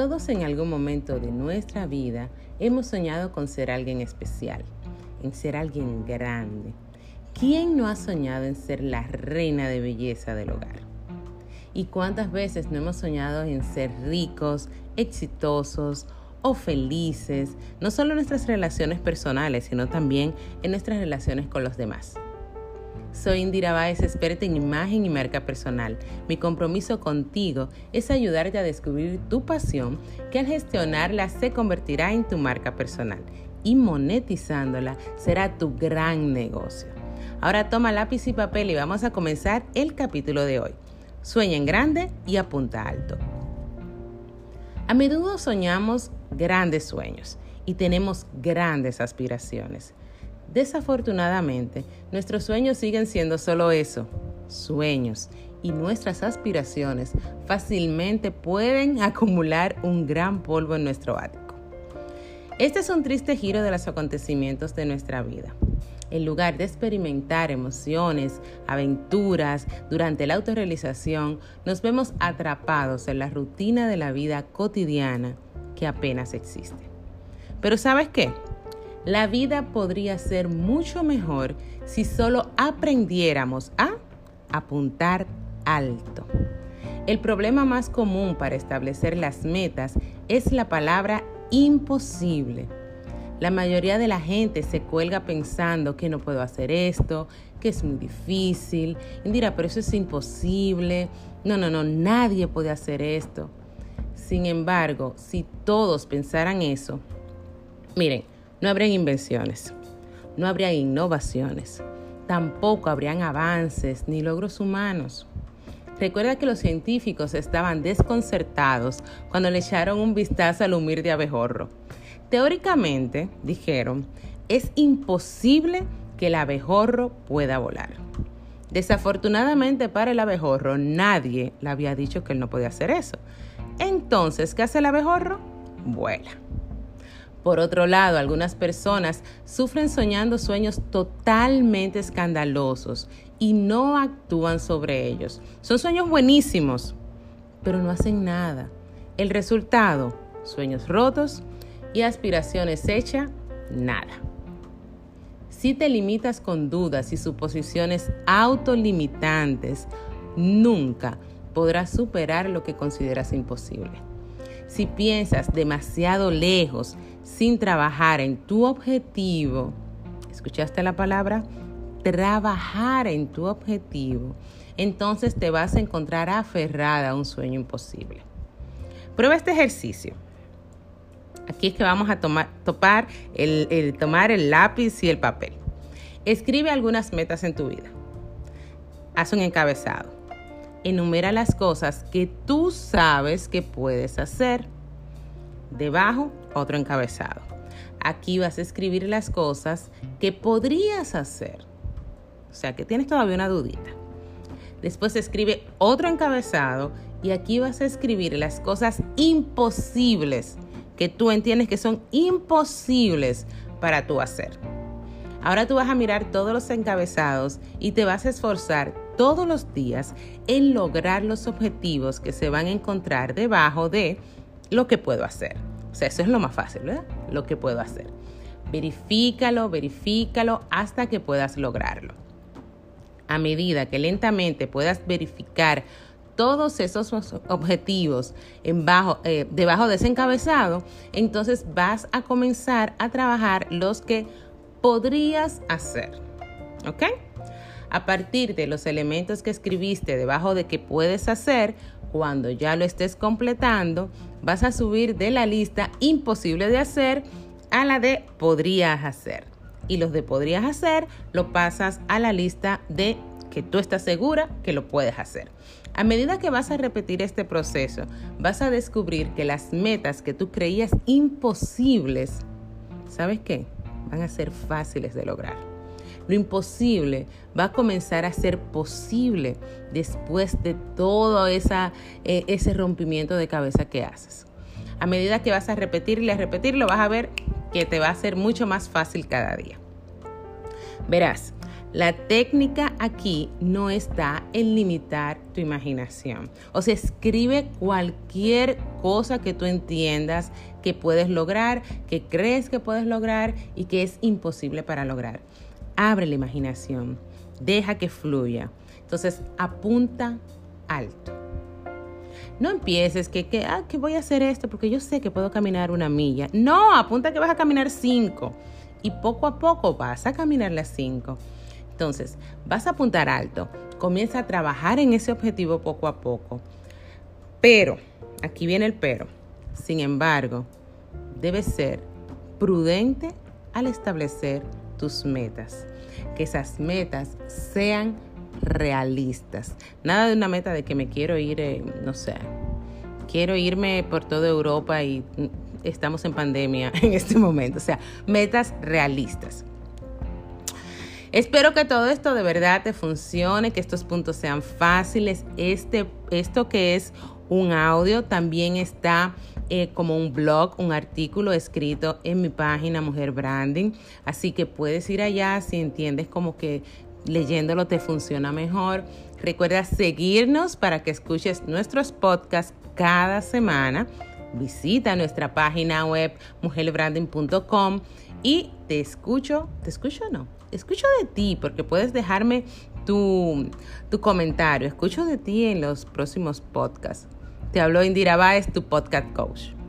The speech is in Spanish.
Todos en algún momento de nuestra vida hemos soñado con ser alguien especial, en ser alguien grande. ¿Quién no ha soñado en ser la reina de belleza del hogar? ¿Y cuántas veces no hemos soñado en ser ricos, exitosos o felices, no solo en nuestras relaciones personales, sino también en nuestras relaciones con los demás? Soy Indira Baez, experta en imagen y marca personal. Mi compromiso contigo es ayudarte a descubrir tu pasión que al gestionarla se convertirá en tu marca personal y monetizándola será tu gran negocio. Ahora toma lápiz y papel y vamos a comenzar el capítulo de hoy. Sueña en grande y apunta alto. A menudo soñamos grandes sueños y tenemos grandes aspiraciones. Desafortunadamente, nuestros sueños siguen siendo solo eso, sueños, y nuestras aspiraciones fácilmente pueden acumular un gran polvo en nuestro ático. Este es un triste giro de los acontecimientos de nuestra vida. En lugar de experimentar emociones, aventuras durante la autorrealización, nos vemos atrapados en la rutina de la vida cotidiana que apenas existe. Pero ¿sabes qué? La vida podría ser mucho mejor si solo aprendiéramos a apuntar alto. El problema más común para establecer las metas es la palabra imposible. La mayoría de la gente se cuelga pensando que no puedo hacer esto, que es muy difícil. Indira, pero eso es imposible. No, no, no, nadie puede hacer esto. Sin embargo, si todos pensaran eso, miren, no habrían invenciones, no habrían innovaciones, tampoco habrían avances ni logros humanos. Recuerda que los científicos estaban desconcertados cuando le echaron un vistazo al humir de abejorro. Teóricamente, dijeron, es imposible que el abejorro pueda volar. Desafortunadamente para el abejorro, nadie le había dicho que él no podía hacer eso. Entonces, ¿qué hace el abejorro? Vuela. Por otro lado, algunas personas sufren soñando sueños totalmente escandalosos y no actúan sobre ellos. Son sueños buenísimos, pero no hacen nada. El resultado, sueños rotos y aspiraciones hechas, nada. Si te limitas con dudas y suposiciones autolimitantes, nunca podrás superar lo que consideras imposible. Si piensas demasiado lejos sin trabajar en tu objetivo, ¿escuchaste la palabra? Trabajar en tu objetivo, entonces te vas a encontrar aferrada a un sueño imposible. Prueba este ejercicio. Aquí es que vamos a tomar, topar el, tomar el lápiz y el papel. Escribe algunas metas en tu vida. Haz un encabezado enumera las cosas que tú sabes que puedes hacer. Debajo, otro encabezado. Aquí vas a escribir las cosas que podrías hacer. O sea, que tienes todavía una dudita. Después escribe otro encabezado y aquí vas a escribir las cosas imposibles que tú entiendes que son imposibles para tú hacer. Ahora tú vas a mirar todos los encabezados y te vas a esforzar todos los días en lograr los objetivos que se van a encontrar debajo de lo que puedo hacer. O sea, eso es lo más fácil, ¿verdad? Lo que puedo hacer. Verifícalo, verifícalo hasta que puedas lograrlo. A medida que lentamente puedas verificar todos esos objetivos eh, debajo de ese encabezado, entonces vas a comenzar a trabajar los que podrías hacer. ¿Ok? A partir de los elementos que escribiste debajo de que puedes hacer, cuando ya lo estés completando, vas a subir de la lista imposible de hacer a la de podrías hacer. Y los de podrías hacer lo pasas a la lista de que tú estás segura que lo puedes hacer. A medida que vas a repetir este proceso, vas a descubrir que las metas que tú creías imposibles, ¿sabes qué? Van a ser fáciles de lograr. Lo imposible va a comenzar a ser posible después de todo eh, ese rompimiento de cabeza que haces. A medida que vas a repetirlo y a repetirlo, vas a ver que te va a ser mucho más fácil cada día. Verás, La técnica aquí no está en limitar tu imaginación. O sea, escribe cualquier cosa que tú entiendas que puedes lograr, que crees que puedes lograr y que es imposible para lograr. Abre la imaginación, deja que fluya. Entonces, apunta alto. No empieces que, que, ah, que voy a hacer esto porque yo sé que puedo caminar una milla. No, apunta que vas a caminar cinco. Y poco a poco vas a caminar las cinco. Entonces, vas a apuntar alto, comienza a trabajar en ese objetivo poco a poco. Pero, aquí viene el pero. Sin embargo, debes ser prudente al establecer tus metas. Que esas metas sean realistas. Nada de una meta de que me quiero ir, eh, no sé, quiero irme por toda Europa y mm, estamos en pandemia en este momento. O sea, metas realistas. Espero que todo esto de verdad te funcione, que estos puntos sean fáciles. Este, esto que es un audio también está eh, como un blog, un artículo escrito en mi página Mujer Branding. Así que puedes ir allá si entiendes como que leyéndolo te funciona mejor. Recuerda seguirnos para que escuches nuestros podcasts cada semana. Visita nuestra página web mujerbranding.com y te escucho, ¿te escucho o no? Escucho de ti porque puedes dejarme tu, tu comentario. Escucho de ti en los próximos podcasts. Te hablo Indira Baez, tu podcast coach.